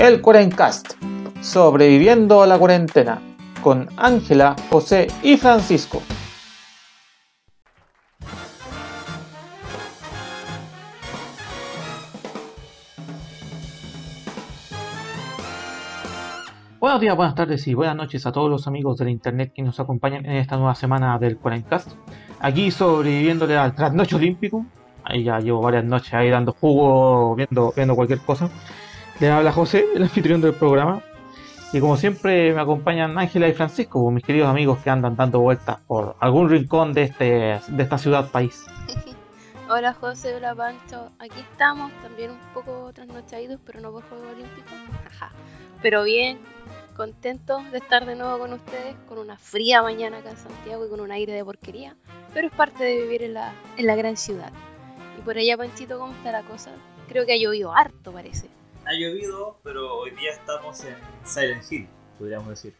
el Cuarencast, sobreviviendo a la cuarentena, con Ángela, José y Francisco. Buenos días, buenas tardes y buenas noches a todos los amigos del internet que nos acompañan en esta nueva semana del Cuarencast. Aquí sobreviviéndole al trasnoche olímpico. Ahí ya llevo varias noches ahí dando jugo, viendo, viendo cualquier cosa. Le habla José, el anfitrión del programa. Y como siempre me acompañan Ángela y Francisco, mis queridos amigos que andan dando vueltas por algún rincón de, este, de esta ciudad país. Hola José, hola Pancho, aquí estamos, también un poco trasnochados, pero no por Juego Olímpico. Pero bien, contentos de estar de nuevo con ustedes, con una fría mañana acá en Santiago y con un aire de porquería, pero es parte de vivir en la, en la gran ciudad. Y por allá, Panchito, ¿cómo está la cosa? Creo que ha llovido harto, parece ha llovido, pero hoy día estamos en Silent Hill, podríamos decir.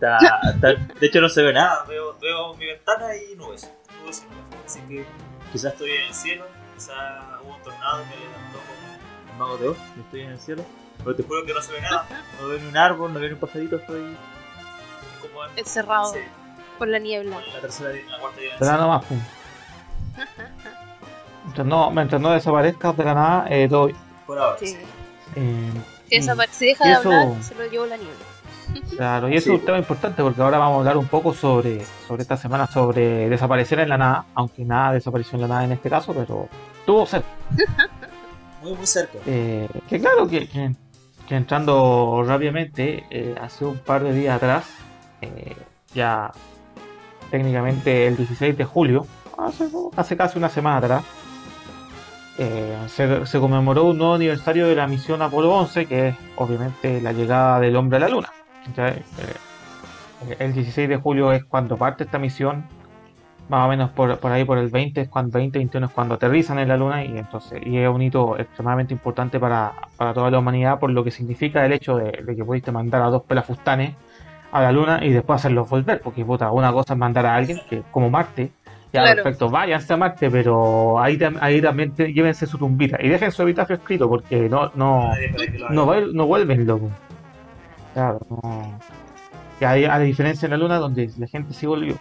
de hecho no se ve nada, veo, veo mi ventana y nubes, nubes y nubes. Así que quizás estoy en el cielo, quizás hubo un tornado que levantó con el mago de Oz estoy en el cielo. Pero te juro que no se ve nada, no veo ni un árbol, no veo ni un pajarito, estoy como encerrado por la niebla. la tercera, la cuarta dimensión. Pero más, pum. mientras, no, mientras no desaparezcas de la nada, eh, doy. Por ahora. Sí. Eh, si, deja de hablar, se lo llevo la niebla. Claro, y eso es un tema importante porque ahora vamos a hablar un poco sobre, sobre esta semana, sobre desaparecer en la nada, aunque nada desapareció en la nada en este caso, pero tuvo cerca. muy, muy cerca. Eh, que claro, que, que, entrando rápidamente, eh, hace un par de días atrás, eh, ya técnicamente el 16 de julio, hace, hace casi una semana atrás, eh, se, conmemoró un nuevo aniversario de la misión Apolo 11, que es obviamente la llegada del hombre a la Luna. Eh, el 16 de julio es cuando parte esta misión, más o menos por, ahí por el 20, es cuando 20, 21 es cuando aterrizan en la Luna y entonces y es un hito extremadamente importante para, toda la humanidad por lo que significa el hecho de, que pudiste mandar a dos pelafustanes a la Luna y después hacerlos volver, porque puta, una cosa es mandar a alguien que como Marte ya, perfecto, váyanse a Marte, pero ahí, ahí también llévense su tumbita y dejen su epitafio escrito porque no no, no, no vuelven loco. Claro, no. Hay, a diferencia en la Luna donde la gente sí volvió.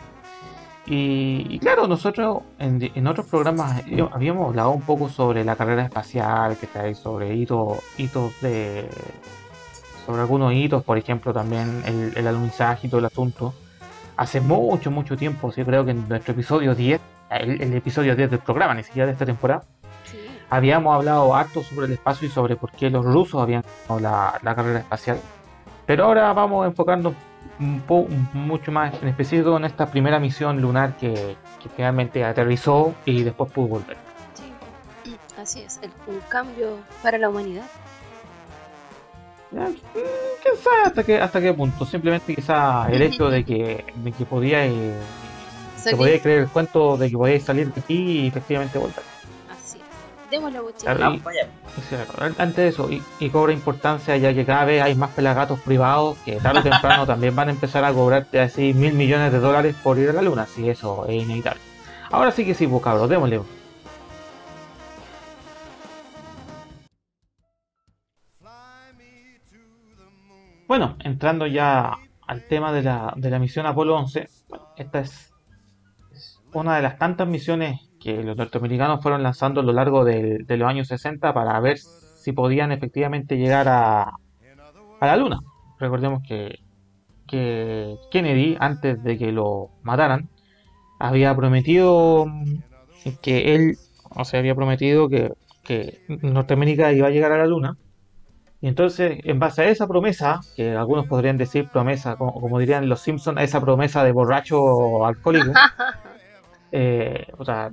Y, claro, nosotros en, otros programas habíamos hablado un poco sobre la carrera espacial, que está ahí, sobre hitos, hitos de. sobre algunos hitos, por ejemplo, también el, el alunizaje y todo el asunto hace mucho, mucho tiempo, yo creo que en nuestro episodio 10, el, episodio 10 del programa, ni siquiera de esta temporada, habíamos hablado harto sobre el espacio y sobre por qué los rusos habían ganado la, carrera espacial. Pero ahora vamos a enfocarnos un mucho más en específico en esta primera misión lunar que, finalmente aterrizó y después pudo volver. Sí, así es, un cambio para la humanidad. Quién sabe hasta qué, hasta qué punto. Simplemente quizá el hecho de que, de que podía eh, podía creer el cuento de que podía salir de aquí y efectivamente volver. Así es. Demos la antes de eso, y, cobra importancia ya que cada vez hay más pelagatos privados que tarde o temprano también van a empezar a cobrarte así mil millones de dólares por ir a la luna, si eso es inevitable. Ahora sí que sí, pues cabros, démosle. Bueno, entrando ya al tema de la, de la misión Apolo 11, esta es, una de las tantas misiones que los norteamericanos fueron lanzando a lo largo de, los años 60 para ver si podían efectivamente llegar a, a la Luna. Recordemos que, que Kennedy, antes de que lo mataran, había prometido que él, o sea, había prometido que, que Norteamérica iba a llegar a la Luna y entonces, en base a esa promesa, que algunos podrían decir promesa, como, dirían los Simpsons, esa promesa de borracho alcohólico, eh, o sea,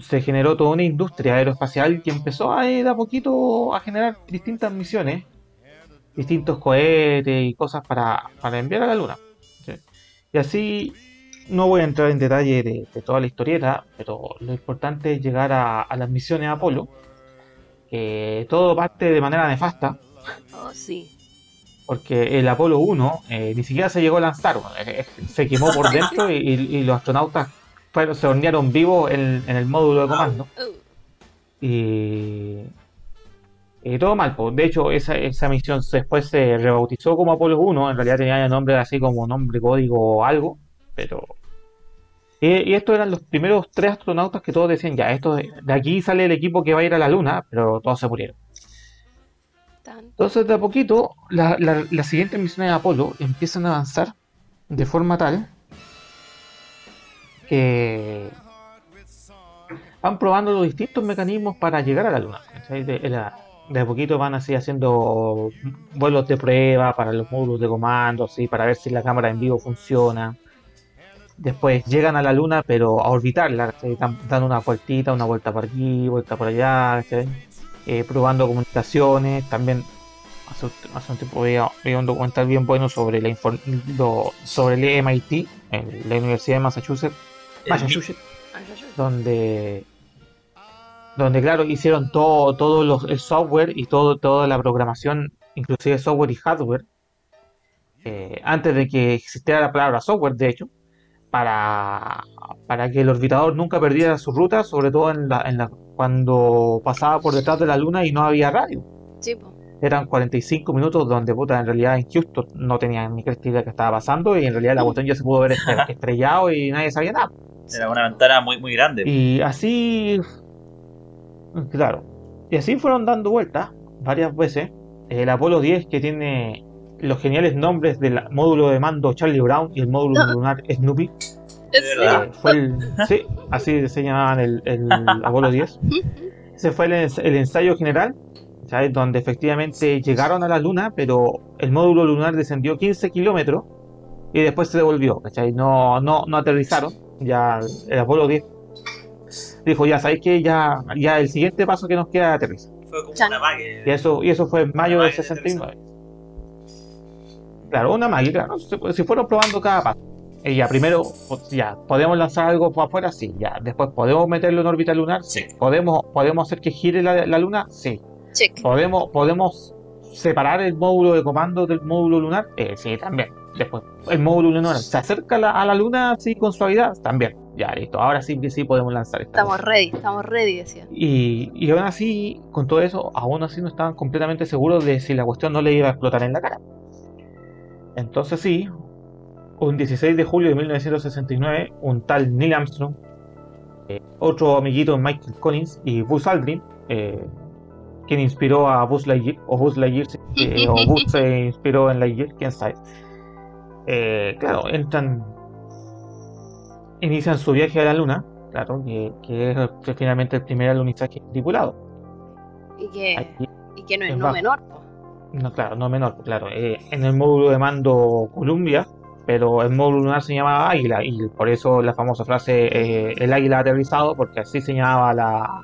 se generó toda una industria aeroespacial que empezó a ir a poquito a generar distintas misiones, distintos cohetes y cosas para, enviar a la Luna. Y así, no voy a entrar en detalle de, toda la historieta, pero lo importante es llegar a, a las misiones Apolo todo parte de manera nefasta. Oh, sí. Porque el Apolo 1 eh, ni siquiera se llegó a lanzar, eh, eh, se quemó por dentro y, los astronautas se hornearon vivos en, el módulo de comando. Oh. Y, Y todo mal, pues. De hecho, esa, esa misión después se rebautizó como Apolo 1. En realidad tenía el nombre así como nombre código o algo. Pero. Y, estos eran los primeros tres astronautas que todos decían, ya, esto de, de aquí sale el equipo que va a ir a la Luna, pero todos se murieron. Entonces, de a poquito, la- la- las siguientes misiones de Apolo empiezan a avanzar de forma tal que van probando los distintos mecanismos para llegar a la Luna. De, de la- de a poquito van así haciendo vuelos de prueba para los módulos de comando, así, para ver si la cámara en vivo funciona. Después llegan a la Luna, pero a orbitarla, ¿cachai? Dan, una vueltita, una vuelta por aquí, vuelta por allá. Eh, probando comunicaciones. También hace, un- hace un tiempo veía, veía un documental bien bueno sobre, la lo- sobre el MIT, en la Universidad de Massachusetts, Massachusetts donde donde claro hicieron todo todo los, el software y todo toda la programación inclusive software y hardware eh, antes de que existiera la palabra software de hecho para para que el orbitador nunca perdiera su ruta sobre todo en la, en la cuando pasaba por detrás de la luna y no había radio Sí, po. eran 45 minutos donde puta, en realidad en Houston no tenían ni idea que estaba pasando y en realidad la cuestión ya se pudo ver estre- estrellado y nadie sabía nada Era una ventana muy, muy grande. y así, claro, y así fueron dando vueltas varias veces. El Apolo 10 que tiene los geniales nombres del módulo de mando Charlie Brown y el módulo No. lunar Snoopy. Eh, fue el, sí, así se llamaban el, el Apolo 10. Ese fue el, ens- el ensayo general, ¿sabes? donde efectivamente llegaron a la Luna, pero el módulo lunar descendió 15 kilómetros y después se devolvió. No, no, no aterrizaron. Ya el Apolo 10 dijo, ya sabéis que ya, ya el siguiente paso que nos queda es aterrizar. Fue como Chan. una mague. Y eso, y eso fue en mayo del mague de 69. Claro, una máquina, ¿no? Se- Si fueron probando cada paso. Y ya, primero, ya, ¿podemos lanzar algo por afuera? Sí, ya. Después, ¿podemos meterlo en órbita lunar? Sí. ¿Podemos, ¿podemos hacer que gire la, la luna? Sí. Check. ¿Podemos, ¿Podemos separar el módulo de comando del módulo lunar? Eh, sí, también. Después, ¿el módulo lunar se acerca a la, a la luna así con suavidad? También. Ya, listo. Ahora sí que sí podemos lanzar esta Estamos cosa. ready, estamos ready, decía. Y, y aún así, con todo eso, aún así no estaban completamente seguros de si la cuestión no le iba a explotar en la cara. Entonces sí, un 16 de julio de 1969, un tal Neil Armstrong, eh, otro amiguito Michael Collins y Buzz Aldrin, eh, quien inspiró a Buzz Lightyear, o Buzz Lightyear, se- eh, o Buzz se inspiró en Lightyear, quién sabe. Eh, claro, entran, inician su viaje a la Luna, claro, que, que es finalmente el primer alunizaje tripulado. Y que, Aquí- y que no es no bajo. menor, po. No, claro, no menor, claro. eh, en el módulo de mando Columbia, pero el módulo lunar se llamaba Águila, y por eso la famosa frase eh, el águila aterrizado, porque así se llamaba la,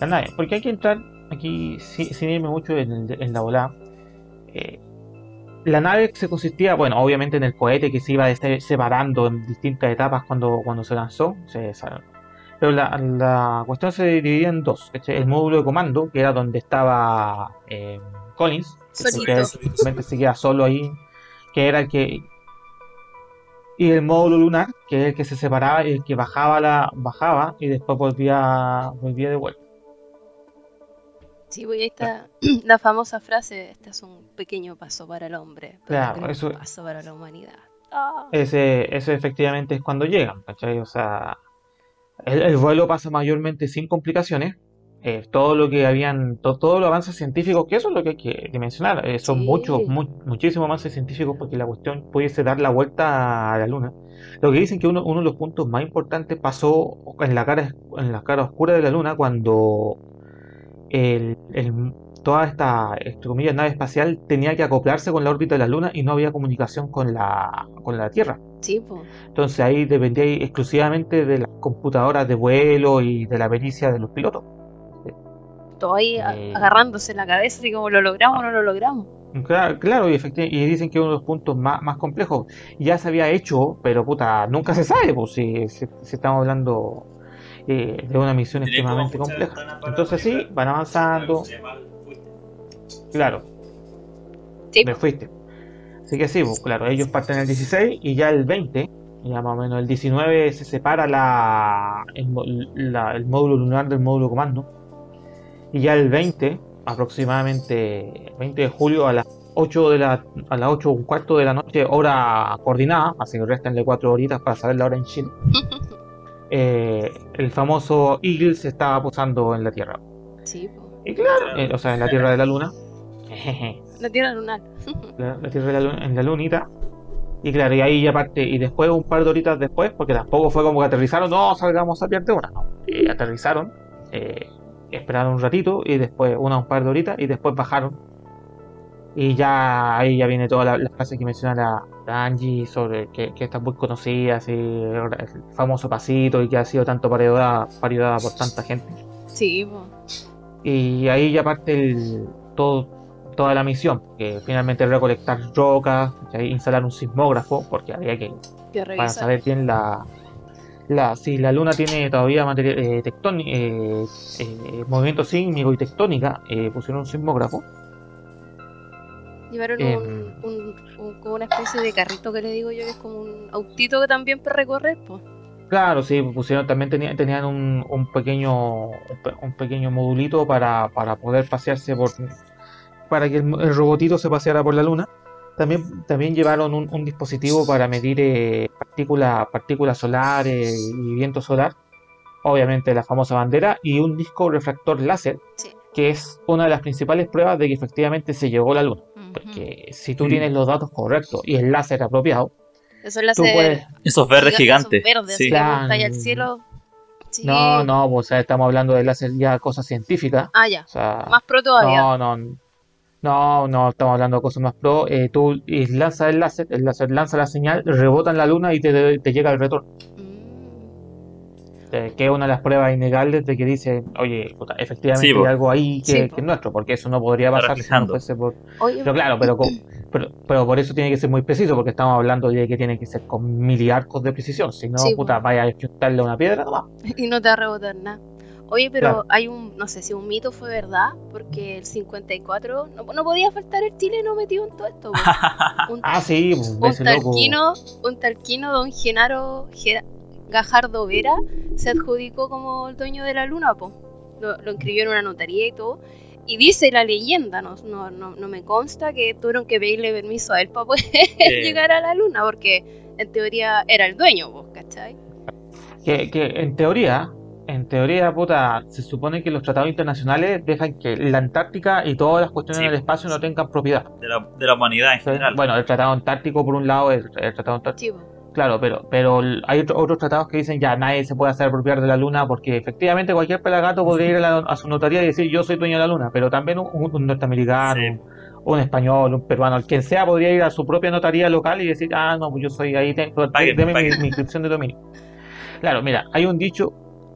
la nave. Porque hay que entrar aquí, si- sin irme mucho en, la volada. eh, la nave se consistía, bueno, obviamente en el cohete que se iba se- separando en distintas etapas cuando, cuando se lanzó. se- pero la, la cuestión se dividía en dos. El módulo de comando, que era donde estaba eh, Collins, que simplemente se queda solo ahí, que era el que... Y el módulo lunar, que es el que se separaba y el que bajaba la bajaba y después volvía volvía de vuelta. Sí, ahí está la famosa frase, este es un pequeño paso para el hombre, pero Claro, un eso- paso para la humanidad. Ese, ese efectivamente es cuando llegan, ¿cachai? O sea, el, el vuelo pasa mayormente sin complicaciones. Eh, todo lo que habían, to- todos los avances científicos, que eso es lo que hay que mencionar, eh, son Sí. muchos, mu- muchísimos avances científicos porque la cuestión pudiese dar la vuelta a la luna. Lo que dicen que uno, uno de los puntos más importantes pasó en la cara, en la cara oscura de la luna cuando el, el- toda esta, entre comillas, nave espacial tenía que acoplarse con la órbita de la luna y no había comunicación con la, con la Tierra. Sí, pues. Entonces ahí dependía exclusivamente de las computadoras de vuelo y de la pericia de los pilotos. Ahí Eh. agarrándose la cabeza y como lo logramos o no lo logramos. Claro, claro y, y dicen que uno de los puntos más, más complejos ya se había hecho, pero puta, nunca se sabe, pues si, si- si estamos hablando eh, de una misión extremadamente compleja. Entonces sí, van avanzando, claro, Sí, me fuiste. Así que sí, pues claro, ellos parten el 16 y ya el 20, ya más o menos el 19 se separa la, el, la- el módulo lunar del módulo comando. Y ya el 20, aproximadamente 20 de julio a las 8 de la a las 8 un cuarto de la noche hora coordinada así que restanle 4 horitas para saber la hora en Chile eh, el famoso Eagle se estaba posando en la Tierra. Sí, y claro eh, o sea en la Tierra de la Luna. La tierra lunar. la, la Tierra de la Luna- en la lunita. Y claro y ahí ya parte y después un par de horitas después porque tampoco fue como que aterrizaron no salgamos a pierde una no. Y aterrizaron eh, esperaron un ratito y después una un par de horitas y después bajaron. Y ya ahí ya viene toda la, la frase que menciona la, la Angie sobre que, que está muy conocida así, el famoso pasito y que ha sido tanto parodiada, parodiada por tanta gente. Sí, y ahí ya parte el, todo, toda la misión que finalmente recolectar rocas instalar un sismógrafo porque había que Que para saber bien la, la si la luna tiene todavía materia, eh, tectoni- eh, eh, movimiento sísmico y tectónica pusieron un sismógrafo Llevaron Em. un, un- un- como una especie de carrito que le digo yo, que es como un autito que también para recorrer, pues. claro sí pusieron también tenían, tenían un, un pequeño un, pe- un pequeño modulito para, para poder pasearse por para que el, el robotito se paseara por la luna también, también llevaron un, un dispositivo para medir eh, partículas partículas solares y viento solar obviamente la famosa bandera y un disco refractor láser Sí. que es una de las principales pruebas de que efectivamente se llegó a la luna. Porque si tú tienes los datos correctos y el láser apropiado, Eso láser puedes... Esos verdes giga- gigantes. esos verdes, sí. al cielo. Sí. No, no, pues, o sea, estamos hablando de láser ya cosas científicas. Ah, ya. O sea, Más pro todavía. no, no, no, no, estamos hablando de cosas más pro. Eh, tú y lanzas el láser, el láser lanza la señal, rebota en la luna y te, te llega el retorno. Mm. Eh, que es una de las pruebas innegables de que dice, oye, puta, efectivamente Sí, hay algo ahí que, Sí, que po. es nuestro, porque eso no podría pasar si no reflejando. fuese por, Oye, Pero claro, pero, con- pero, pero por eso tiene que ser muy preciso, porque estamos hablando de que tiene que ser con miliarcos de precisión. Si no, Sí, puta, vaya a chuntarle una piedra nomás. y no te va a rebotar nada. Oye, pero Claro. hay un, no sé si un mito fue verdad, porque el 54 no, no podía faltar el chileno metido en todo esto. Un, Ah, sí, pues, un ese loco. talquino, un talquino, don Genaro Gajardo Vera, se adjudicó como el dueño de la luna, po. Lo, lo inscribió en una notaría y todo. Y dice la leyenda, no, no, no, no me consta que tuvieron que pedirle permiso a él para poder Eh. llegar a la luna, porque en teoría era el dueño, po, ¿cachai? Que, que en teoría, teoría, puta, se supone que los tratados internacionales dejan que la Antártica y todas las cuestiones Sí. del espacio no tengan propiedad. de, la, de la humanidad en general. Bueno, el tratado antártico por un lado, el, el tratado antártico, Sí, claro, pero, pero hay otro- otros tratados que dicen ya nadie se puede hacer apropiar de la luna porque efectivamente cualquier pelagato podría ir a, la- a su notaría y decir yo soy dueño de la luna, pero también un, un norteamericano, Sí. un español, un peruano, el quien sea podría ir a su propia notaría local y decir, ah, no, pues yo soy ahí, tengo, Paguen, deme mi inscripción de dominio. Claro, mira, hay un dicho,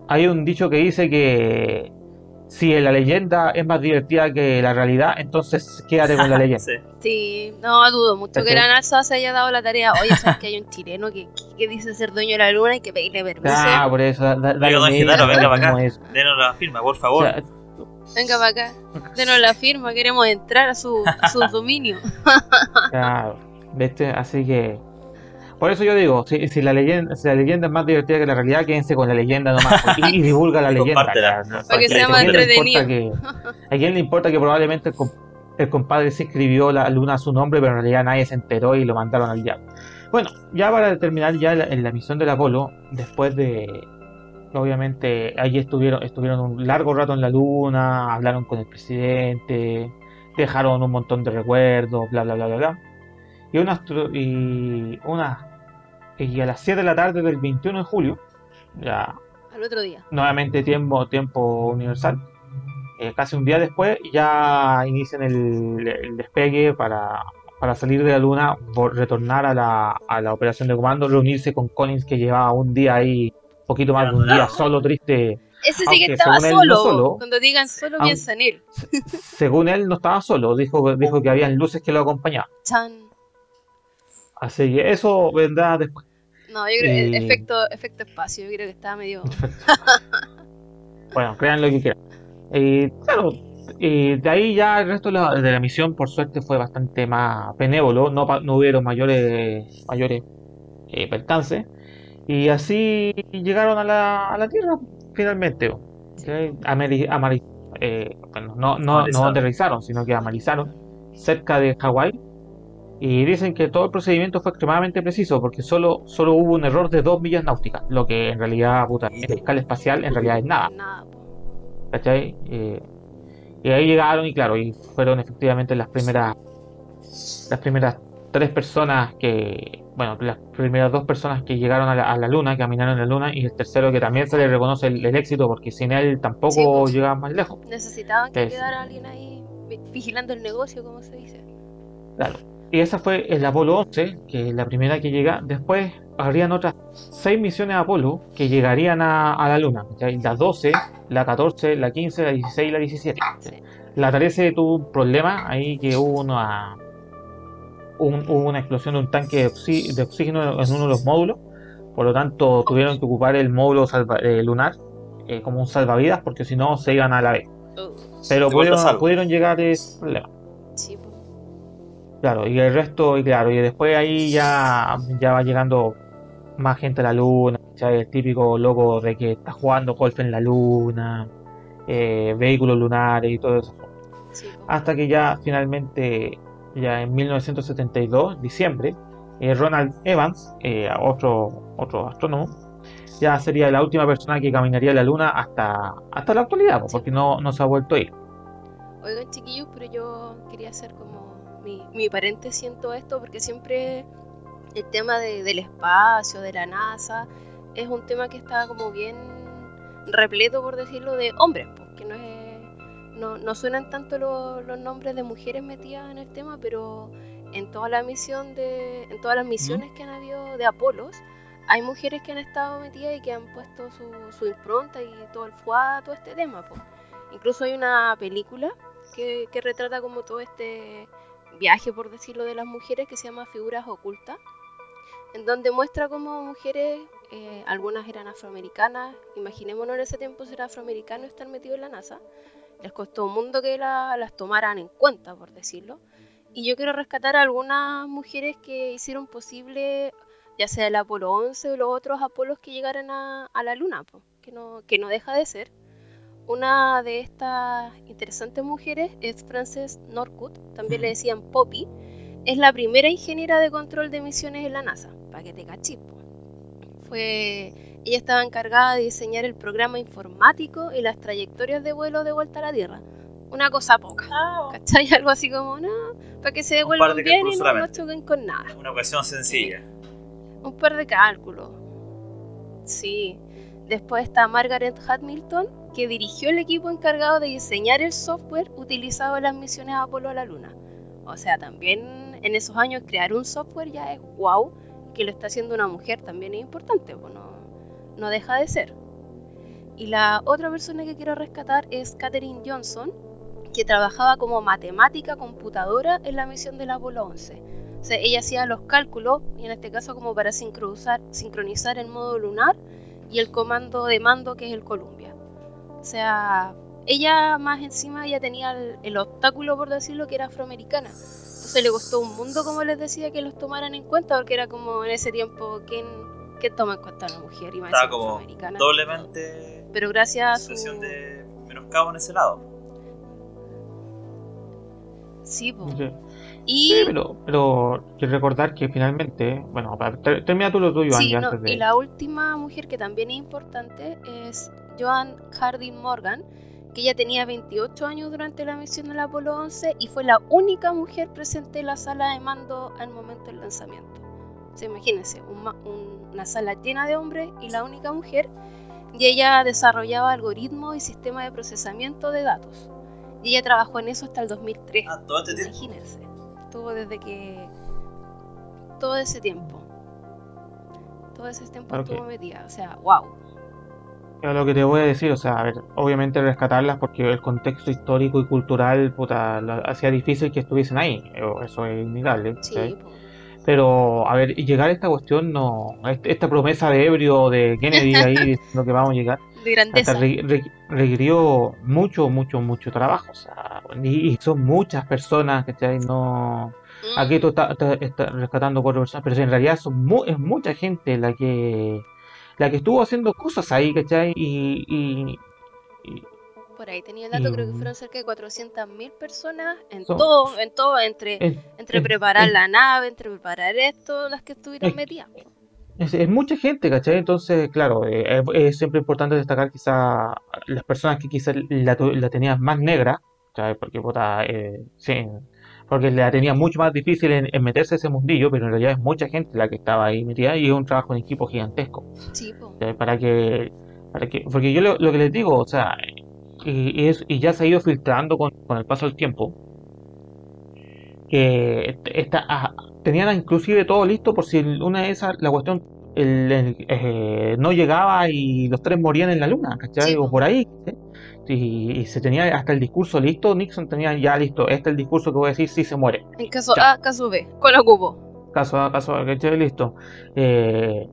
hay un dicho que dice que si la leyenda es más divertida que la realidad, entonces quédate con la leyenda. Sí. No dudo mucho que la NASA se haya dado la tarea. Oye, sabes que hay un chileno que, que- que dice ser dueño de la luna y que pedirle permiso. Ah, por eso, da, da, don Genaro, venga para acá. eso. Denos la firma, por O favor. sea, Venga para acá, denos la firma, queremos entrar a su, a su dominio. Claro, ¿viste? Así que. Por eso yo digo, si, si la leyenda, si la leyenda es más divertida que la realidad, quédense con la leyenda nomás. Y, y divulga la Y leyenda. Para que sea ¿a más quién le entretenido. importa que- ¿A quién le importa que probablemente el, com- el compadre se escribió la luna a su nombre, pero en realidad nadie se enteró y lo mandaron al diablo? Bueno, ya para terminar ya la- en la misión del Apolo, después de. Obviamente, allí estuvieron, estuvieron un largo rato en la luna, hablaron con el presidente, dejaron un montón de recuerdos, bla bla bla bla bla. Y unas tro- y unas y a las 7 de la tarde del 21 de julio, ya Al otro día. nuevamente tiempo, tiempo universal, eh, casi un día después, ya inician el, el despegue para, para salir de la luna, retornar a la, a la operación de comando, reunirse con Collins que llevaba un día ahí, poquito más de un día solo, triste. Ese sí que estaba no solo. solo, Cuando digan solo, piensa en él. Según él, no estaba solo, dijo, dijo que habían luces que lo acompañaban. Chan. Así que eso vendrá después. No, yo creo que Eh. efecto, efecto espacio. Yo creo que estaba medio. Bueno, crean lo que quieran. Y claro, y de ahí ya el resto de la, de la misión, por suerte, fue bastante más benévolo. No, pa- no hubieron mayores, mayores eh, percances. Y así llegaron a la, a la Tierra, finalmente. ¿ok? Ameri- amari- eh, bueno, no, no, no aterrizaron, sino que amalizaron cerca de Hawái. Y dicen que todo el procedimiento fue extremadamente preciso porque solo, solo hubo un error de dos millas náuticas, lo que en realidad, puta, en escala espacial, en realidad es nada. ¿Cachai? Eh, y ahí llegaron y claro, y fueron efectivamente las primeras las primeras tres personas que, bueno, las primeras dos personas que llegaron a la, luna, que caminaron en la luna, y el tercero que también se le reconoce el, éxito porque sin él tampoco pues, llegaba más lejos. Necesitaban que quedara alguien ahí vigilando el negocio, como se dice. Claro. Y esa fue el Apolo 11, que es la primera que llega. Después habrían otras seis misiones Apolo que llegarían a, la Luna. La 12, la 14, la 15, la 16 y la 17. La 13 tuvo un problema ahí que hubo una, hubo una explosión de un tanque de, oxígeno en uno de los módulos. Por lo tanto, tuvieron que ocupar el módulo eh, lunar eh, como un salvavidas porque si no se iban a la vez. Uh. Pero pudieron, pudieron, llegar ese problema. Claro, y el resto, y claro, y después ahí ya, ya va llegando más gente a la luna, el típico loco de que está jugando golf en la luna, eh, vehículos lunares y todo eso. Hasta que ya finalmente ya en 1972, diciembre, eh, Ronald Evans, eh, otro, otro astrónomo, ya sería la última persona que caminaría la Luna hasta, hasta la actualidad, porque no, no se ha vuelto a ir. Oigan, chiquillos, pero yo quería hacer como mi, mi paréntesis en todo esto, porque siempre el tema del espacio, de la NASA, es un tema que está como bien repleto, por decirlo, de hombres, porque no es no, no suenan tanto los nombres de mujeres metidas en el tema, pero en toda la misión de, en todas las misiones que han habido de Apolos, hay mujeres que han estado metidas y que han puesto su, su impronta y todo el fuá, todo este tema. Incluso hay una película que, que, retrata como todo este viaje, por decirlo, de las mujeres que se llama Figuras Ocultas, en donde muestra como mujeres, eh, algunas eran afroamericanas, imaginémonos en ese tiempo ser afroamericano estar metido en la NASA, les costó un mundo que las tomaran en cuenta, por decirlo. Y yo quiero rescatar a algunas mujeres que hicieron posible, ya sea el Apolo 11 o los otros Apolos que llegaran a, la Luna, que, no, que no deja de ser. Una de estas interesantes mujeres es Frances Norwood, también le decían Poppy. Es la primera ingeniera de control de misiones en la NASA, para que te cachis. Fue ella estaba encargada de diseñar el programa informático y las trayectorias de vuelo de vuelta a la Tierra. Una cosa poca. Ah, ¿Cachai? Algo así como, no, para que se devuelvan bien y no, choquen con nada. Una cuestión sencilla. Un par de cálculos. Sí. Después está Margaret Hamilton, que dirigió el equipo encargado de diseñar el software utilizado en las misiones Apolo a la Luna. O sea, también en esos años crear un software ya es wow, que lo está haciendo una mujer también es importante. Bueno, no deja de ser. Y la otra persona que quiero rescatar es Katherine Johnson, que trabajaba como matemática computadora en la misión del Apolo 11. O sea, ella hacía los cálculos, y en este caso como para sincronizar, sincronizar el modo lunar y el comando de mando que es el Columbia. O sea, ella más encima ya tenía el, obstáculo, por decirlo, que era afroamericana. Entonces le costó un mundo, como les decía, que los tomaran en cuenta, porque era como en ese tiempo, ¿quién, que toma en cuenta a una mujer y más Estaba como doblemente pero gracias a su de menoscabo en ese lado sí, Y... Sí, pero, pero quiero recordar que finalmente, bueno, termina tú lo tuyo, sí, Y la última mujer que también es importante es Joan Harding Morgan, que ella tenía 28 años durante la misión del Apolo 11 y fue la única mujer presente en la sala de mando al momento del lanzamiento imagínense, una sala llena de hombres y la única mujer, y ella desarrollaba algoritmos y sistemas de procesamiento de datos. Y ella trabajó en eso hasta el 2003. Ah, todo este Imagínense. Estuvo desde que. Todo ese tiempo. Todo ese tiempo estuvo metida. O sea, wow. Lo que te voy a decir, o sea, a ver, obviamente rescatarlas porque el contexto histórico y cultural puta, hacía difícil que estuviesen ahí. Eso es innegable. Sí, pero, a ver, llegar a esta cuestión, no. Esta promesa de ebrio de Kennedy ahí diciendo que vamos a llegar. De grandeza. requirió mucho, mucho, mucho trabajo. O sea, y, son muchas personas, que No. Mm. Aquí tú estás, rescatando cuatro personas, pero en realidad son es mucha gente la que la que estuvo haciendo cosas ahí, ¿cachai? Y, y, Por ahí tenía el dato, Y- creo que fueron cerca de 400.000 personas en Son- todo, en todo, entre, Es, entre es- preparar es- la nave, entre preparar esto, las que estuvieron Es- metidas. es- mucha gente, ¿cachai? Entonces, claro, eh, es, siempre importante destacar quizá las personas que quizás la, la tenían más negra, Porque, puta, eh, sí, porque la tenía mucho más difícil en, en meterse a ese mundillo, pero en realidad es mucha gente la que estaba ahí metida y es un trabajo en equipo gigantesco. Para que, para que, porque yo lo, lo que les digo, o sea, y, es, y ya se ha ido filtrando con, con el paso del tiempo, que esta, ah, tenían inclusive todo listo por si una de esas, la cuestión el- el, eh, no llegaba y los tres morían en la luna, ¿cachai? Sí, o po. por ahí. Y, y se tenía hasta el discurso listo, Nixon tenía ya listo, este es el discurso que voy a decir si se muere. En caso Ya. A, caso B, ¿cuál ocupó? Caso A, caso A, ¿cachai? Listo. Eh,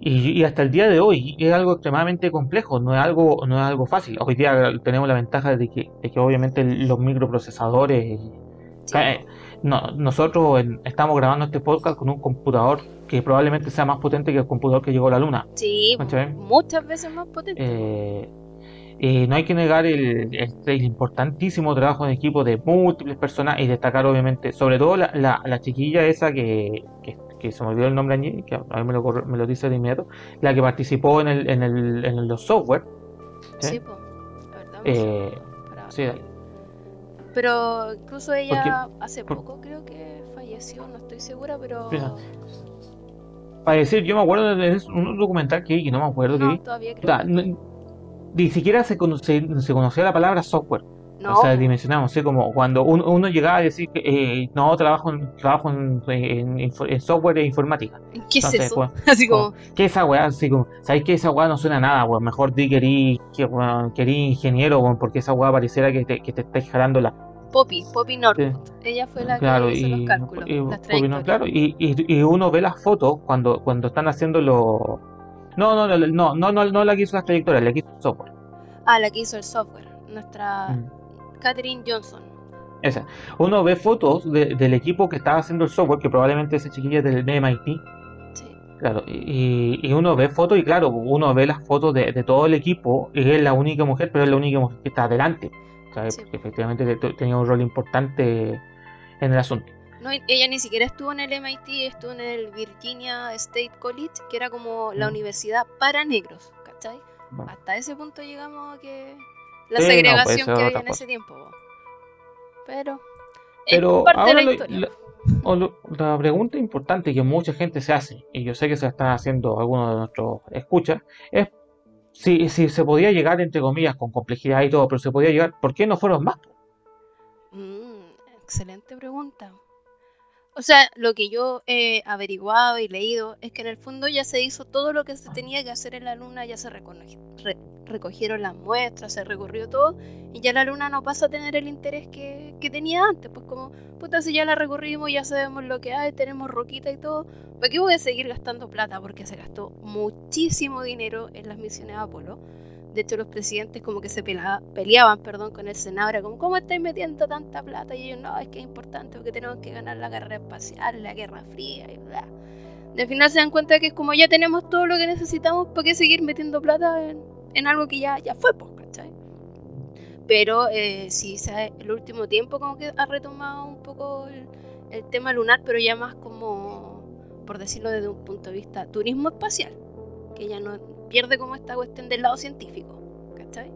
y, y hasta el día de hoy es algo extremadamente complejo, no es algo, no es algo fácil. Hoy día tenemos la ventaja de que, de que obviamente los microprocesadores Sí, eh, no, nosotros en- estamos grabando este podcast con un computador que probablemente sea más potente que el computador que llegó a la luna. sí, muchas veces más potente. Eh, eh, no hay que negar el, el- el importantísimo trabajo en equipo de múltiples personas y destacar obviamente, sobre todo la, la, la chiquilla esa que, que, que se me olvidó el nombre allí, que a mí me lo, me lo dice de inmediato, la que participó en, el, en, el, en los software. ¿sí? Sí, po. La verdad, Eh, sí, Pero incluso ella hace por- poco creo que falleció, no estoy segura, pero Mira, para decir, yo me acuerdo de un documental que vi, que no me acuerdo que no, vi, todavía creo que no- ni siquiera se, conoce- se conocía la palabra software. no. O sea, dimensionamos, ¿sí? Como cuando uno, uno llegaba a decir que eh, no, trabajo en, trabajo en, en- info- en software e informática. ¿Qué es Entonces, eso? pues, Así como, ¿Qué es esa weá? Así como, ¿sabes que esa weá no suena a nada, weón? Mejor di que erí, que, que erí ingeniero, weón, porque esa weá pareciera que te, que te estáis jalando la. Poppy, Poppy Norwood. Ella fue la Claro, que hizo y, los cálculos, y- las no, trayectorias. claro, y, y, uno ve las fotos cuando, cuando están haciendo los. No, no, no, no, no, no, no la que hizo las trayectorias, la que hizo el software. Ah, la que hizo el software, nuestra Mm. Catherine Johnson. Esa. Uno ve fotos de- del equipo que estaba haciendo el software, que probablemente esa chiquilla es del MIT. Sí. Claro, y, y uno ve fotos y claro, uno ve las fotos de, de todo el equipo y es la única mujer, pero es la única mujer que está adelante. ¿Sabes? Sí. Porque efectivamente te- te- tenía un rol importante en el asunto. No, ella ni siquiera estuvo en el MIT, estuvo en el Virginia State College, que era como la Mm. universidad para negros, ¿cachai? Bueno, Hasta ese punto llegamos a que la Sí, no, pues, segregación eso es que había en ese tiempo. po. Pero, Pero parte de ahora la lo- historia. la- o lo- la pregunta importante que mucha gente se hace, y yo sé que se la están haciendo algunos de nuestros escuchas, es si, si se podía llegar, entre comillas, con complejidad y todo, pero se podía llegar, ¿por qué no fueron más? Mm, excelente pregunta. O sea, lo que yo he averiguado y leído es que en el fondo ya se hizo todo lo que se tenía que hacer en la luna, ya se re- recogieron las muestras, se recorrió todo, y ya la luna no pasa a tener el interés que, que tenía antes. Pues como, puta, si ya la recorrimos, ya sabemos lo que hay, tenemos roquita y todo, ¿para qué voy a seguir gastando plata? Porque se gastó muchísimo dinero en las misiones Apolo. De hecho, los presidentes como que se peleaban perdón, con el Senado, era como, ¿cómo estáis metiendo tanta plata? Y ellos, no, es que es importante porque tenemos que ganar la carrera espacial, la Guerra Fría y bla. Al final se dan cuenta que es como ya tenemos todo lo que necesitamos, ¿para qué seguir metiendo plata en, algo que ya, ya fue, pues, ¿cachai? Pero eh, sí, el último tiempo como que ha retomado un poco el tema lunar, pero ya más como, por decirlo desde un punto de vista, turismo espacial, ya no pierde como esta cuestión del lado científico, ¿cachai?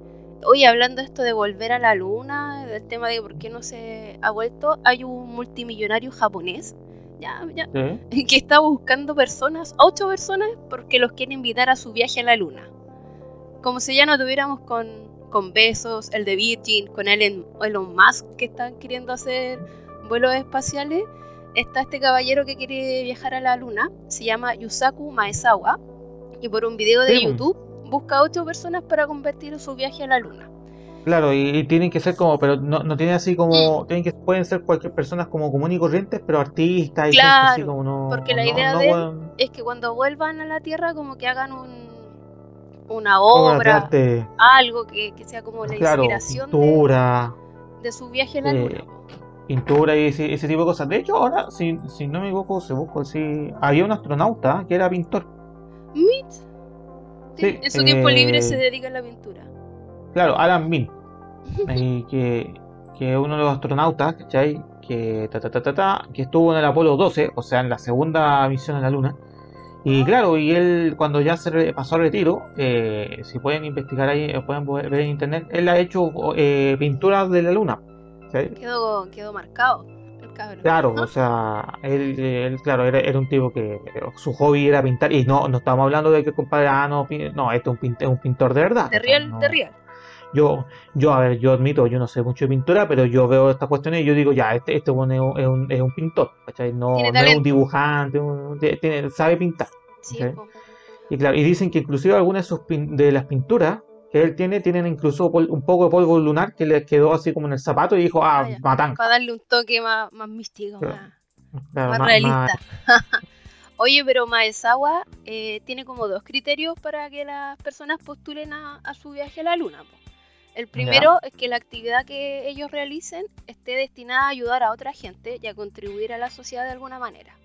Oye, hablando esto de volver a la luna, del tema de por qué no se ha vuelto, hay un multimillonario japonés, ya, ya, ¿Sí? que está buscando personas, ocho personas, porque los quiere invitar a su viaje a la luna. Como si ya no tuviéramos con, con Besos, el de Virgin, con Elon, Elon Musk, que están queriendo hacer vuelos espaciales. Está este caballero que quiere viajar a la luna, se llama Yusaku Maezawa, y por un video de Sí, pues. YouTube busca ocho personas para convertir su viaje a la luna. Claro, y, y tienen que ser como, pero no, no tienen así como, Mm. tienen que, pueden ser cualquier personas como común y corrientes, pero artistas y Claro, así como no. porque la no- idea no, de él Es que cuando vuelvan a la Tierra como que hagan un, una obra, algo que, que sea como la claro, inspiración de, pintura, de su viaje a la eh, luna. pintura y ese, ese tipo de cosas. De hecho, ahora, si, si no me equivoco, se buscó así, había un astronauta que era pintor. Mit. Sí, en su tiempo libre eh, se dedica a la pintura. Claro, Alan y que, que uno de los astronautas, ¿cachai? Que, ta, ta, ta, ta, ta, que estuvo en el Apolo 12, o sea, en la segunda misión a la Luna. Y claro, y él cuando ya se pasó al retiro, eh, si pueden investigar ahí, eh, pueden ver en internet, él ha hecho eh, pinturas de la Luna. Quedó, quedó marcado cabrón. Claro, o sea, él, él, claro, era, era un tipo que su hobby era pintar, y no, no estamos hablando de que compadre, ah, no, no, este es un, pin- es un pintor de verdad. De o sea, real, no- de real. Yo, yo, a ver, yo admito, yo no sé mucho de pintura, pero yo veo estas cuestiones y yo digo, ya, este, este es un, es un, es un pintor, ¿cachai? No, no es un dibujante, un- de- tiene- sabe pintar. Sí. Y claro, y dicen que inclusive algunas de, sus de las pinturas que él tiene, tienen incluso un poco de polvo lunar que le quedó así como en el zapato y dijo, ah, Ah, ya. matán. Para darle un toque más, más místico, Claro. más, Claro, más ma- realista. Oye, pero Maezawa eh, tiene como dos criterios para que las personas postulen a, a su viaje a la luna. po. El primero es que la actividad que ellos realicen esté destinada a ayudar a otra gente y a contribuir a la sociedad de alguna manera.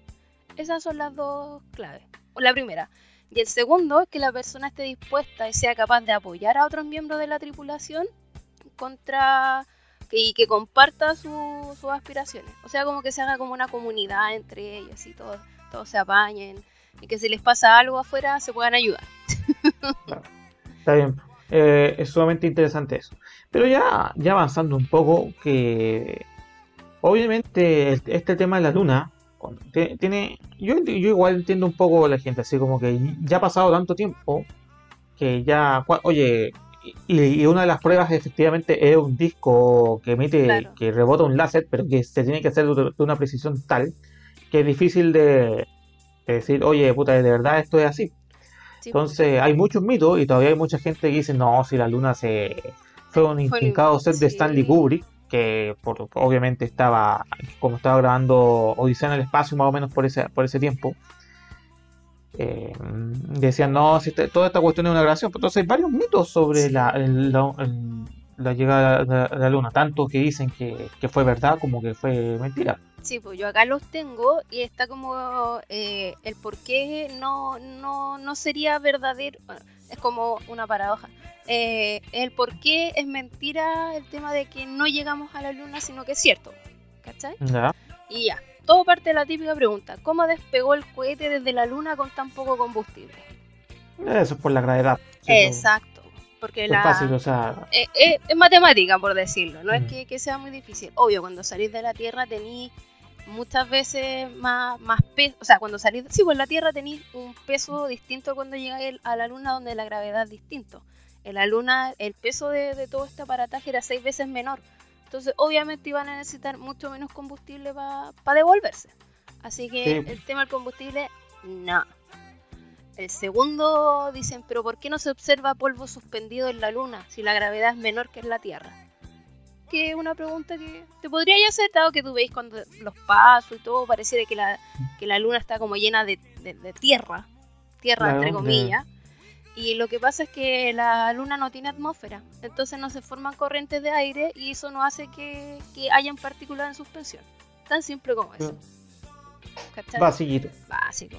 Esas son las dos claves. La primera. Y el segundo es que la persona esté dispuesta y sea capaz de apoyar a otros miembros de la tripulación contra y que comparta su- sus aspiraciones. O sea, como que se haga como una comunidad entre ellos y todos, todos se apañen y que si les pasa algo afuera se puedan ayudar. Está bien. Eh, es sumamente interesante eso. Pero ya, ya avanzando un poco, que obviamente este tema de la luna tiene. Yo, igual entiendo un poco a la gente, así como que ya ha pasado tanto tiempo que ya. Oye, y, y una de las pruebas efectivamente es un disco que emite, Claro. que rebota un láser, pero que se tiene que hacer de una precisión tal que es difícil de, de decir, oye, puta, de verdad esto es así. Sí, Entonces hay muchos mitos y todavía hay mucha gente que dice, no, si la luna se fue un intrincado set de. Stanley Kubrick, que por- obviamente estaba, como estaba grabando Odisea en el espacio más o menos por ese, por ese tiempo. eh, decían, no, si este- toda esta cuestión es una grabación. Entonces hay varios mitos sobre la, el- la- el- la llegada de la, luna, tanto que dicen que, que fue verdad como que fue mentira. Sí, pues yo acá los tengo y está como eh, el por qué no, no, no sería verdadero. es como una paradoja. Eh, el por qué es mentira el tema de que no llegamos a la luna, sino que es cierto. ¿Cachai? ¿Ya? Y ya, todo parte de la típica pregunta: ¿cómo despegó el cohete desde la luna con tan poco combustible? Eso es por la gravedad. Exacto, porque Es la... fácil, o sea, eh, eh, es matemática, por decirlo, no es Mm. que, que sea muy difícil. Obvio, cuando salís de la Tierra tenéis muchas veces más, más peso, o sea, cuando salís, sí, pues la Tierra tenéis un peso distinto cuando llegáis a la Luna, donde la gravedad es distinto. En la Luna el peso de, de todo este aparataje era seis veces menor. Entonces, obviamente iban a necesitar mucho menos combustible para devolverse. Así que Sí. el tema del combustible, no. El segundo dicen, pero ¿por qué no se observa polvo suspendido en la Luna si la gravedad es menor que en la Tierra? Que es una pregunta que te podría ya hacer, dado que tú veis cuando los pasos y todo, pareciera que la, que la Luna está como llena de, de- de tierra, tierra Claro, entre comillas. Y lo que pasa es que la Luna no tiene atmósfera, entonces no se forman corrientes de aire y eso no hace que, que hayan partículas en suspensión. Tan simple como eso. ¿Cachai? basiquito. básico.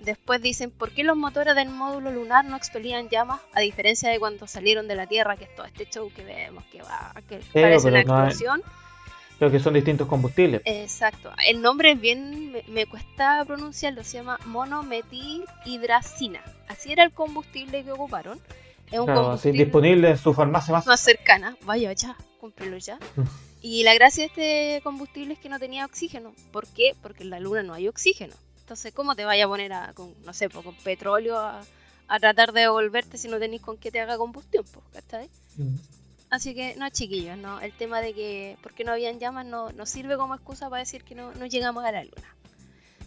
Después dicen, ¿por qué los motores del módulo lunar no expelían llamas a diferencia de cuando salieron de la Tierra, que es todo este show que vemos, que va, que parece una pero no hay- explosión? Creo que son distintos combustibles. Exacto. El nombre es bien, me, me cuesta pronunciarlo, se llama monometilhidracina. Así era el combustible que ocuparon. Es un Claro, sí, combustible disponible en su farmacia más. más cercana. Vaya ya, cómprelo ya. Mm. Y la gracia de este combustible es que no tenía oxígeno. ¿Por qué? Porque en la luna no hay oxígeno. Entonces, ¿cómo te vaya a poner a, con, no sé, con petróleo a, a tratar de devolverte si no tenéis con qué te haga combustión? ¿cachai? Mm. Así que, no, chiquillos, no. El tema de que, porque no habían llamas, no, no sirve como excusa para decir que no, no llegamos a la luna.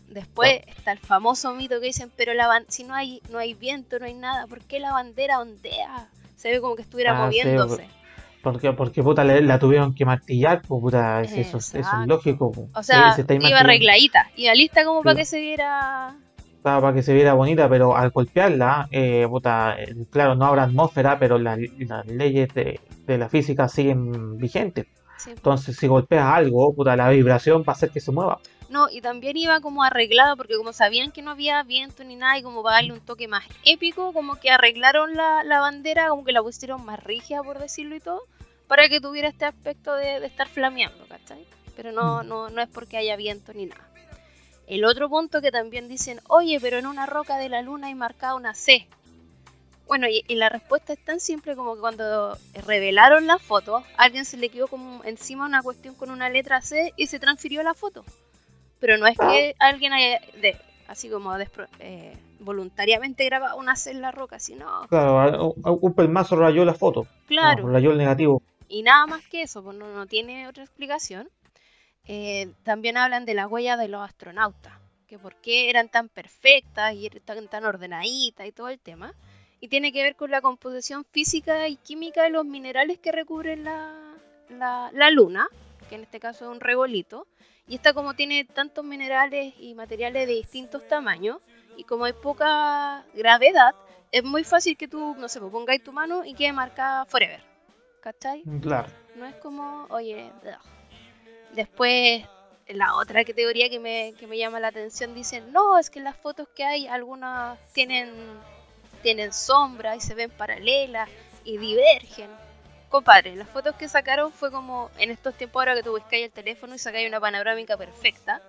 Después está el famoso mito que dicen, pero la ban- si no hay, no hay viento, no hay nada, ¿por qué la bandera ondea? Se ve como que estuviera Ah, sí, moviéndose. Porque, porque puta, le- la tuvieron que martillar, pues puta, es- eso, eso es lógico. po. O sea, Sí, se iba arregladita, iba lista como para Sí. que se viera. Para, para que se viera bonita, pero al golpearla, eh, puta, eh, claro, no habrá atmósfera, pero la- las leyes de, de la física siguen vigentes. Sí. Entonces, si golpeas algo, puta, la vibración va a hacer que se mueva. No, y también iba como arreglada porque como sabían que no había viento ni nada y como para darle un toque más épico, como que arreglaron la, la bandera, como que la pusieron más rígida por decirlo y todo, para que tuviera este aspecto de, de estar flameando, ¿cachai? Pero no, Mm. no, no es porque haya viento ni nada. El otro punto que también dicen, oye, pero en una roca de la luna hay marcada una C. Bueno, y, y la respuesta es tan simple como que cuando revelaron la foto, a alguien se le quedó como encima una cuestión con una letra C y se transfirió la foto. Pero no es que alguien haya, de, así como despro- eh, voluntariamente grabado una C en la roca, sino, Claro, un- un pelmazo rayó la foto. claro. No, rayó el negativo. Y nada más que eso, pues no, no tiene otra explicación. Eh, también hablan de las huellas de los astronautas, que por qué eran tan perfectas y tan, tan ordenaditas y todo el tema. Y tiene que ver con la composición física y química de los minerales que recubren la, la, la luna, que en este caso es un regolito. Y esta como tiene tantos minerales y materiales de distintos tamaños, y como hay poca gravedad, es muy fácil que tú, no sé, pues pongáis tu mano y quede marcada forever. ¿Cachai? Claro. No es como, oye, ugh. Después la otra teoría que me, que me llama la atención dicen, no, es que las fotos que hay, algunas tienen, tienen sombra y se ven paralelas y divergen. Compadre, las fotos que sacaron fue como en estos tiempos ahora que tú buscáis el teléfono y sacáis una panorámica perfecta.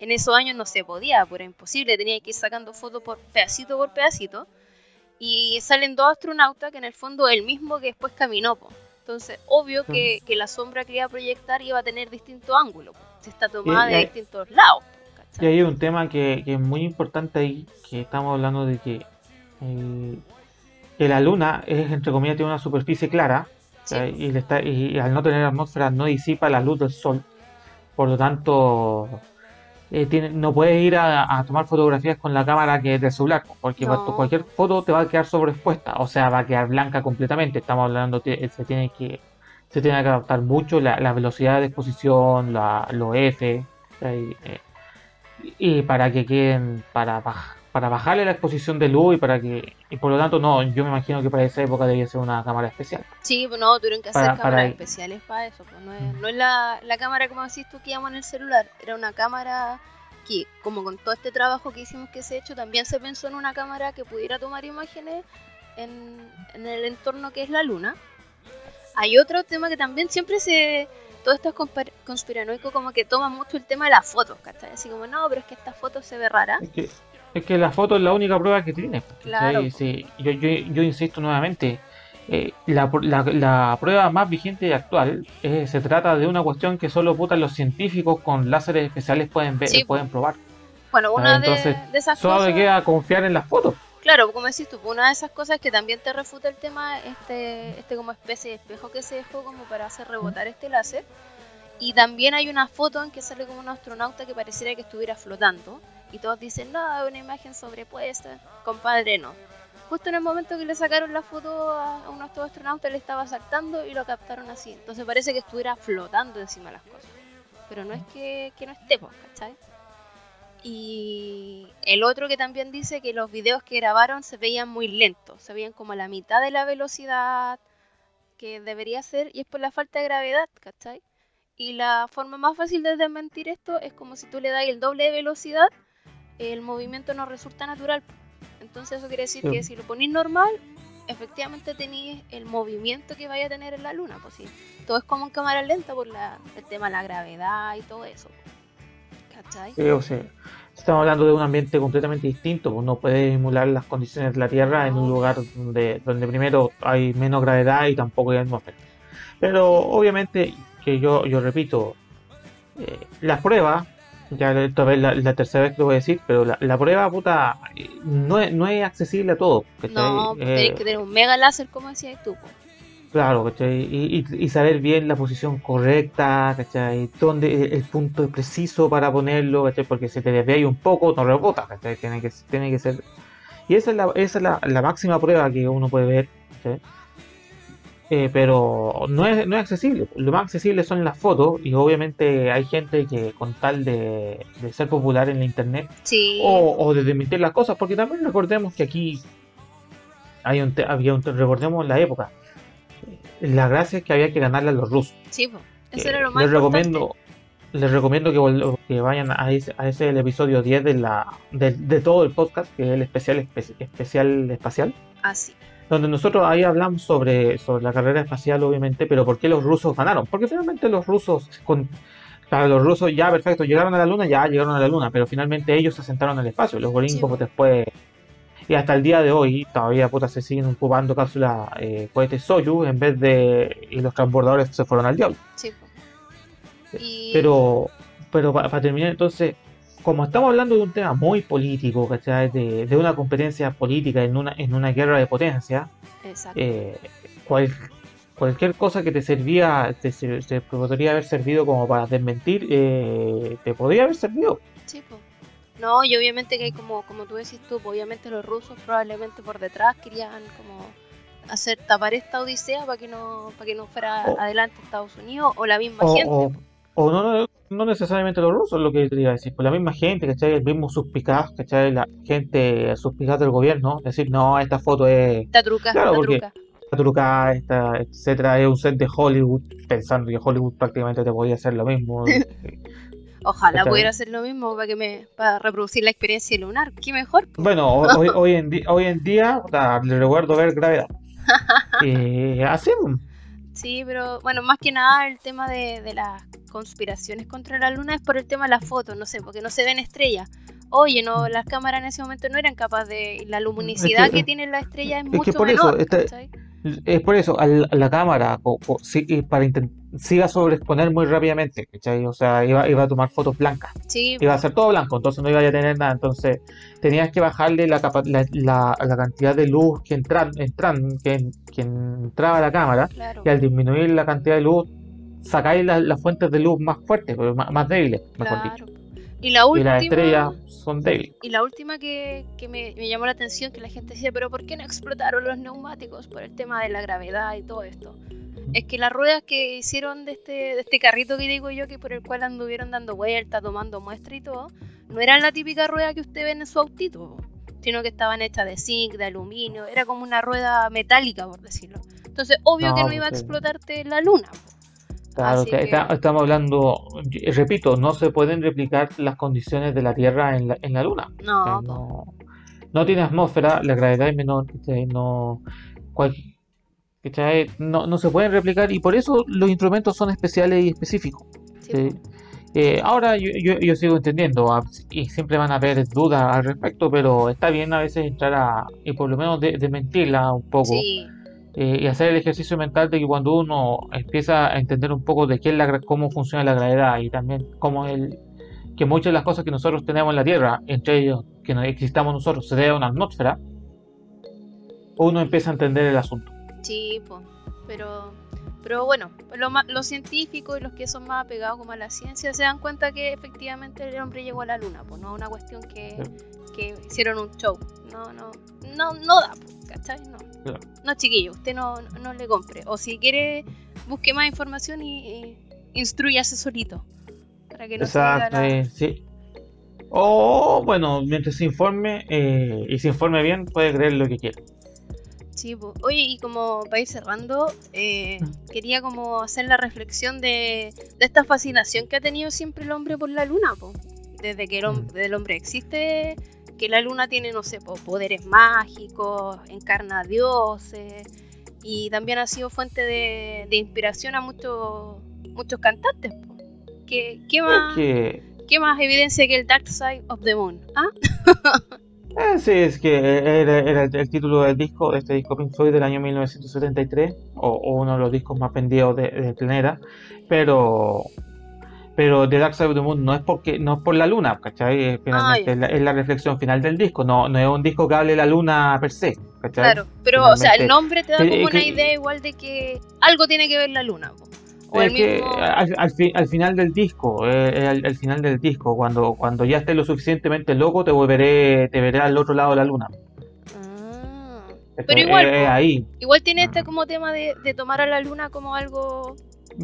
En esos años no se podía, pues era imposible, tenía que ir sacando fotos por pedacito por pedacito. Y salen dos astronautas que en el fondo el mismo que después caminó. Entonces, obvio que, que la sombra que iba a proyectar iba a tener distinto ángulo. Si está tomada Y- de y- distintos lados. Y hay un tema que, que es muy importante ahí, que estamos hablando de que, eh, que la luna es, entre comillas, tiene una superficie clara Sí, y, le está- y al no tener atmósfera no disipa la luz del sol. Por lo tanto, eh, tiene- no puedes ir a, a tomar fotografías con la cámara que es del celular, porque No. cualquier foto te va a quedar sobreexpuesta, o sea, va a quedar blanca completamente. Estamos hablando, que se tiene que se tiene que adaptar mucho la, la velocidad de exposición, la, los F. Eh, y para que queden, para, baj- para bajarle la exposición de luz y para que, y por lo tanto, no, yo me imagino que para esa época debía ser una cámara especial. Sí, pues no, tuvieron que hacer Para- cámaras para- especiales para eso. Pues no es, Mm. no es la, la cámara como decís tú que llamo en el celular. Era una cámara que, como con todo este trabajo que hicimos que se ha hecho, también se pensó en una cámara que pudiera tomar imágenes en, en el entorno que es la luna. Hay otro tema que también siempre se... Todo esto es conspir- conspiranoico, como que toma mucho el tema de las fotos, ¿cachai? Así como, no, pero es que esta foto se ve rara. Es que, es que la foto es la única prueba que tiene. Claro. Sí, yo, yo, yo insisto nuevamente, eh, la, la, la prueba más vigente y actual eh, se trata de una cuestión que solo puta los científicos con láseres especiales pueden ver, Sí, po. pueden probar. Bueno, una de- entonces, de, esas Solo cosas... le queda confiar en las fotos. Claro, como decís tú, una de esas cosas que también te refuta el tema, este, este como especie de espejo que se dejó como para hacer rebotar este láser. Y también hay una foto en que sale como un astronauta que pareciera que estuviera flotando. Y todos dicen, no, es una imagen sobrepuesta. Compadre, no. Justo en el momento que le sacaron la foto a, un otro astronauta, le estaba saltando y lo captaron así. Entonces parece que estuviera flotando encima de las cosas. Pero no es que, que no estemos, ¿cachai? Y el otro que también dice que los videos que grabaron se veían muy lentos, se veían como a la mitad de la velocidad que debería ser y es por la falta de gravedad, ¿cachai? Y la forma más fácil de desmentir esto es como si tú le das el doble de velocidad, el movimiento no resulta natural. Entonces eso quiere decir Sí. que si lo ponís normal, efectivamente tenéis el movimiento que vaya a tener en la luna, pues sí. Todo es como en cámara lenta por la, el tema de la gravedad y todo eso. ¿Cachai? Eh, o sea, estamos hablando de un ambiente completamente distinto, pues no puedes emular las condiciones de la Tierra en un lugar donde, donde primero hay menos gravedad y tampoco hay atmósfera. Pero obviamente, que yo, yo repito, eh, la prueba, ya esta vez la, la tercera vez que lo voy a decir, pero la, la prueba, puta, eh, no es, no es accesible a todos. ¿cachai? No, Eh, tenéis que tener un mega láser, como decías tú. Claro, ¿cachai? Y, y- y saber bien la posición correcta, ¿cachai? Dónde el punto preciso para ponerlo, ¿cachai? Porque si te desvías un poco, no rebota, ¿cachai? Tiene que, tiene que ser... Y esa es la, esa es la, la máxima prueba que uno puede ver, ¿cachai? Eh, pero no es, no es accesible. Lo más accesible son las fotos y obviamente hay gente que con tal de, de ser popular en la internet Sí. o, o de desmentir las cosas, porque también recordemos que aquí hay un te- había un recordemos la época. La gracia es que había que ganarle a los rusos. Sí. Eso Eh, era lo más les importante. recomiendo les recomiendo que, que vayan a ese, a ese el episodio 10 de la de, de todo el podcast, que es el especial espe- especial espacial. Así. Donde nosotros ahí hablamos sobre, sobre la carrera espacial, obviamente, pero ¿por qué los rusos ganaron? Porque finalmente los rusos, con, claro, los rusos ya, perfecto, llegaron a la Luna, ya llegaron a la Luna, pero finalmente ellos se asentaron en el espacio, los gringos Sí, después, y hasta el día de hoy, todavía puta, se siguen ocupando cápsulas eh, cohetes Soyuz en vez de, y los transbordadores se fueron al diablo. Sí. Y... Pero, pero para terminar, entonces, como estamos hablando de un tema muy político, ¿cachai? De, de una competencia política en una, en una guerra de potencia, eh, cual- cualquier cosa que te servía, te, te podría haber servido como para desmentir, eh, te podría haber servido. Sí, po. No, y obviamente que hay como, como tú decís tú, pues, obviamente los rusos probablemente por detrás querían como hacer tapar esta odisea para que no para que no fuera O- adelante Estados Unidos o la misma O, gente. o-. o no, no, necesariamente los rusos, lo que te iba a decir, pues la misma gente, ¿cachai? El mismo suspicaz, ¿cachai? La gente suspicaz del gobierno, decir, no, esta foto es Está truca, Claro, está porque- truca. trucada, esta, etcétera, es un set de Hollywood, pensando que Hollywood prácticamente te podía hacer lo mismo. Ojalá ¿cachai? pudiera hacer lo mismo para que me para reproducir la experiencia lunar. Qué mejor. Bueno, ho- hoy, hoy en, di- hoy en día, puta, le recuerdo ver gravedad. Eh, así, Sí, pero bueno, más que nada el tema de, de las conspiraciones contra la luna es por el tema de las fotos, no sé, porque no se ven estrellas. Oye, no, las cámaras en ese momento no eran capaces de... La luminosidad Es que- que, tienen las estrellas es que mucho por eso, menor, este- ¿cachai? es por eso, al- la cámara, o- o- sí, y para se iba a sobreexponer muy rápidamente, ¿cachai? O sea, iba, iba a tomar fotos blancas, Sí, iba a ser todo blanco, entonces no iba a tener nada, entonces tenías que bajarle la, capa- la, la- la cantidad de luz que, entran, entran, que, que entraba a la cámara, claro. y al disminuir la cantidad de luz, sacáis la- las fuentes de luz más fuertes, pero más, más débiles, mejor dicho. Claro. Y la Y última... las estrellas son débiles. Y la última que, que me, me llamó la atención, que la gente decía, pero ¿por qué no explotaron los neumáticos por el tema de la gravedad y todo esto? Es que las ruedas que hicieron de este, de este carrito que digo yo, que por el cual anduvieron dando vueltas, tomando muestra y todo, no eran la típica rueda que usted ve en su autito, sino que estaban hechas de zinc, de aluminio, era como una rueda metálica, por decirlo. Entonces, obvio No, que no pues iba a explotarte la luna. Claro, que está- estamos hablando, repito, no se pueden replicar las condiciones de la Tierra en la, en la Luna. No, no, no tiene atmósfera, la gravedad es menor, no, no, no se pueden replicar y por eso los instrumentos son especiales y específicos. Sí. Eh, ahora yo, yo, yo sigo entendiendo ah, y siempre van a haber dudas al respecto, pero está bien a veces entrar a, y por lo menos de- desmentirla un poco. Sí, eh, y hacer el ejercicio mental de que cuando uno empieza a entender un poco de qué es la, cómo funciona la gravedad y también cómo el que muchas de las cosas que nosotros tenemos en la Tierra, entre ellos que existamos nosotros, se debe a una atmósfera, uno empieza a entender el asunto. Sí, pero, pero bueno, lo los científicos y los que son más apegados como a la ciencia se dan cuenta que efectivamente el hombre llegó a la luna, pues no es una cuestión que, que hicieron un show. No, no, no, no da, po, ¿cachai? No. No, chiquillo, usted no, no, no le compre. O si quiere, busque más información y, y instruyase solito. Para que no se Exacto, la- eh, sí. O bueno, mientras se informe eh, y se informe bien, puede creer lo que quiera. Sí, oye, y como para ir cerrando, eh, quería como hacer la reflexión de, de esta fascinación que ha tenido siempre el hombre por la luna, po. Desde que el, hom- Mm. desde el hombre existe, que la luna tiene, no sé, po, poderes mágicos, encarna a dioses, y también ha sido fuente de, de inspiración a muchos muchos cantantes, po. ¿Qué, qué, más, ¿Qué más evidencia que el Dark Side of the Moon? ¿Ah? Eh, sí, es que era, era el, el título del disco, de este disco Pink Floyd del año 1973, o, o uno de los discos más vendidos de- planeta, pero pero The Dark Side of the Moon no es porque no es por la luna, ¿cachai? Es, finalmente ya. es, la, es la reflexión final del disco, no, no es un disco que hable de la luna per se, ¿cachai? Claro, pero o sea, el nombre te da que- como una que- idea igual de que algo tiene que ver la luna. O Es el que mismo... al, al fi- al final del disco, eh, al, al final del disco, cuando, cuando ya estés lo suficientemente loco, te volveré, te veré al otro lado de la luna. Ah, Pero que igual, po. ahí. Igual tiene este Mm. como tema de, de tomar a la luna como algo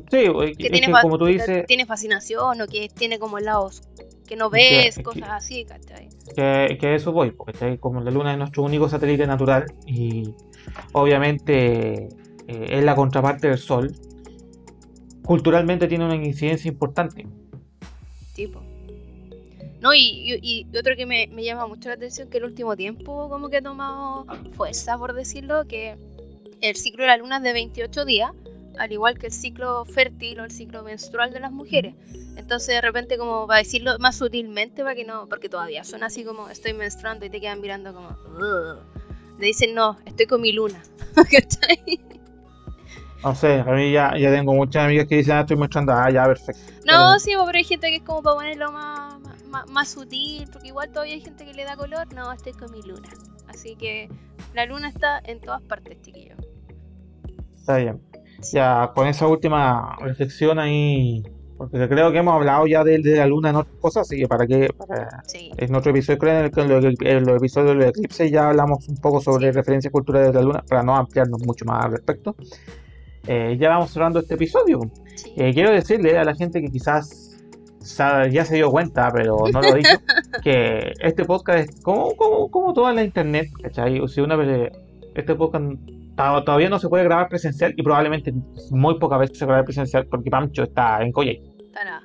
Sí, es que que tiene, fa- como tú dices, tiene fascinación o que tiene como lados que no Que- ves, que- cosas así, ¿cachai? que, que a eso voy, porque como la Luna es nuestro único satélite natural y obviamente eh, es la contraparte del Sol, culturalmente tiene una incidencia importante. Tipo. No, y, y- y otro que me, me llama mucho la atención que el último tiempo como que ha tomado fuerza, por decirlo, que el ciclo de la luna es de 28 días, al igual que el ciclo fértil o el ciclo menstrual de las mujeres. Entonces de repente como para decirlo más sutilmente, para que no, porque todavía suena así como estoy menstruando y te quedan mirando como... "Ugh". Le dicen no, estoy con mi luna. ¿Cachai? No sé, a mí ya, ya tengo muchas amigas que dicen, ah, estoy mostrando, ah, ya, perfecto. No, Pero- sí, pero hay gente que es como para ponerlo más, más, más sutil, porque igual todavía hay gente que le da color. No, estoy con mi luna. Así que la luna está en todas partes, chiquillos. Está bien. Ya, con esa última reflexión ahí, porque creo que hemos hablado ya de, de la luna en otras cosas, así que para que, para, Sí, en otro episodio, creo en, el, que en los, en los episodios de los eclipses ya hablamos un poco sobre Sí. referencias culturales de la luna, para no ampliarnos mucho más al respecto. Eh, ya vamos cerrando este episodio. sí. Eh, quiero decirle a la gente que quizás ya se dio cuenta, pero no lo dicho, que este podcast es como, como, como toda la internet, ¿cachai? Sea, una vez, este podcast todavía no se puede grabar presencial y probablemente muy pocas veces se grabe presencial porque Pancho está en Coyhai.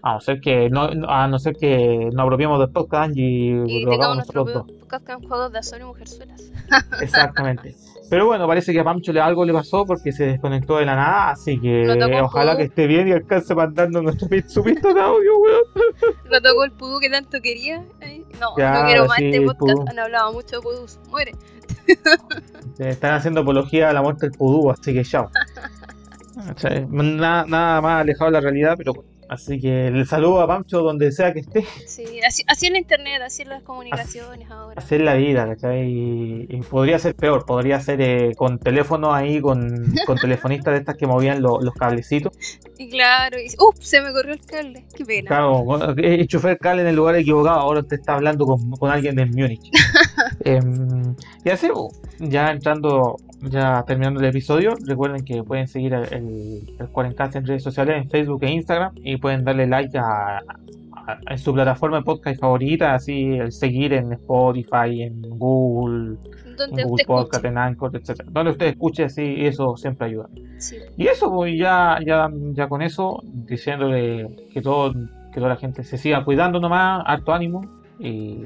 A no ser que no, a no ser que nos apropiemos del podcast y Y lo tengamos hagamos nosotros dos. podcast con juegos de azul y mujerzuelas. Exactamente. Pero bueno, parece que a Pancho le algo le pasó porque se desconectó de la nada, así que ojalá que esté bien y alcance mandando nuestro su pista de audio, weón. Lo tocó el pudú que tanto quería. No, no quiero más sí, este podcast. pudú. Han hablado mucho de pudús. Muere. Se están haciendo apología a la muerte del pudú, así que chao. ¿Cachai? Nada, nada más alejado de la realidad, pero. Así que le saludo a Pancho donde sea que esté. Sí, así, así la internet, así es las comunicaciones ahora. Hacer la vida, ¿cachai? Y, y podría ser peor, podría ser eh, con teléfono ahí, con, con telefonistas de estas que movían lo- los cablecitos. Y claro, y ¡Uf! Se me corrió el cable. Qué pena. Claro, enchufé el cable en el lugar equivocado, ahora te está hablando con, con alguien de Múnich. Em, y así, oh, ya entrando, ya terminando el episodio, recuerden que pueden seguir el, el, el en redes sociales, en Facebook e Instagram, y pueden darle like a, su plataforma de podcast favorita, así el seguir en Spotify, en Google, en Google Podcast, escuche. en Anchor, etc. Donde usted escuche, así, eso siempre ayuda. Sí. Y eso, pues ya, ya, ya con eso, diciéndole que todo, que toda la gente se siga cuidando nomás, harto ánimo y,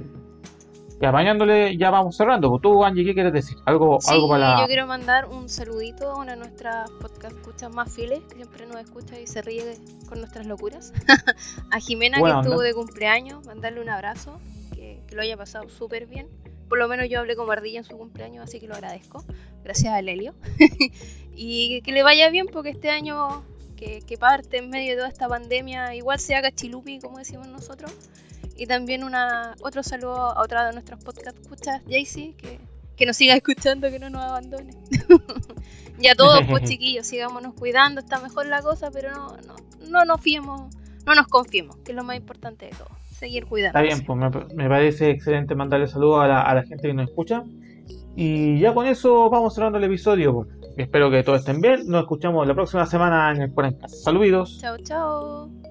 y apañándole, ya vamos cerrando. Tú, Angie, ¿qué quieres decir? Algo, Sí, algo para yo quiero mandar un saludito a una de nuestras podcast escuchas más fieles, que siempre nos escucha y se ríe con nuestras locuras. a Jimena, que estuvo de cumpleaños, mandarle un abrazo, que, que lo haya pasado súper bien. Por lo menos yo hablé con Ardilla en su cumpleaños, así que lo agradezco. Gracias a Lelio. y que le vaya bien, porque este año que, que parte en medio de toda esta pandemia, igual se haga chilupi, como decimos nosotros. Y también una, otro saludo a otra de nuestros podcast escuchas, Jaycee, que, que nos siga escuchando, que no nos abandone. y a todos, pues chiquillos, sigámonos cuidando, está mejor la cosa, pero no, no, no nos fiemos, no nos confiemos, que es lo más importante de todo. Seguir cuidando. Está bien, pues me, me parece excelente mandarle saludos a la, a la gente que nos escucha. Y ya con eso vamos cerrando el episodio. pues. Espero que todos estén bien. Nos escuchamos la próxima semana en el 40. Saludos. Chao, chao.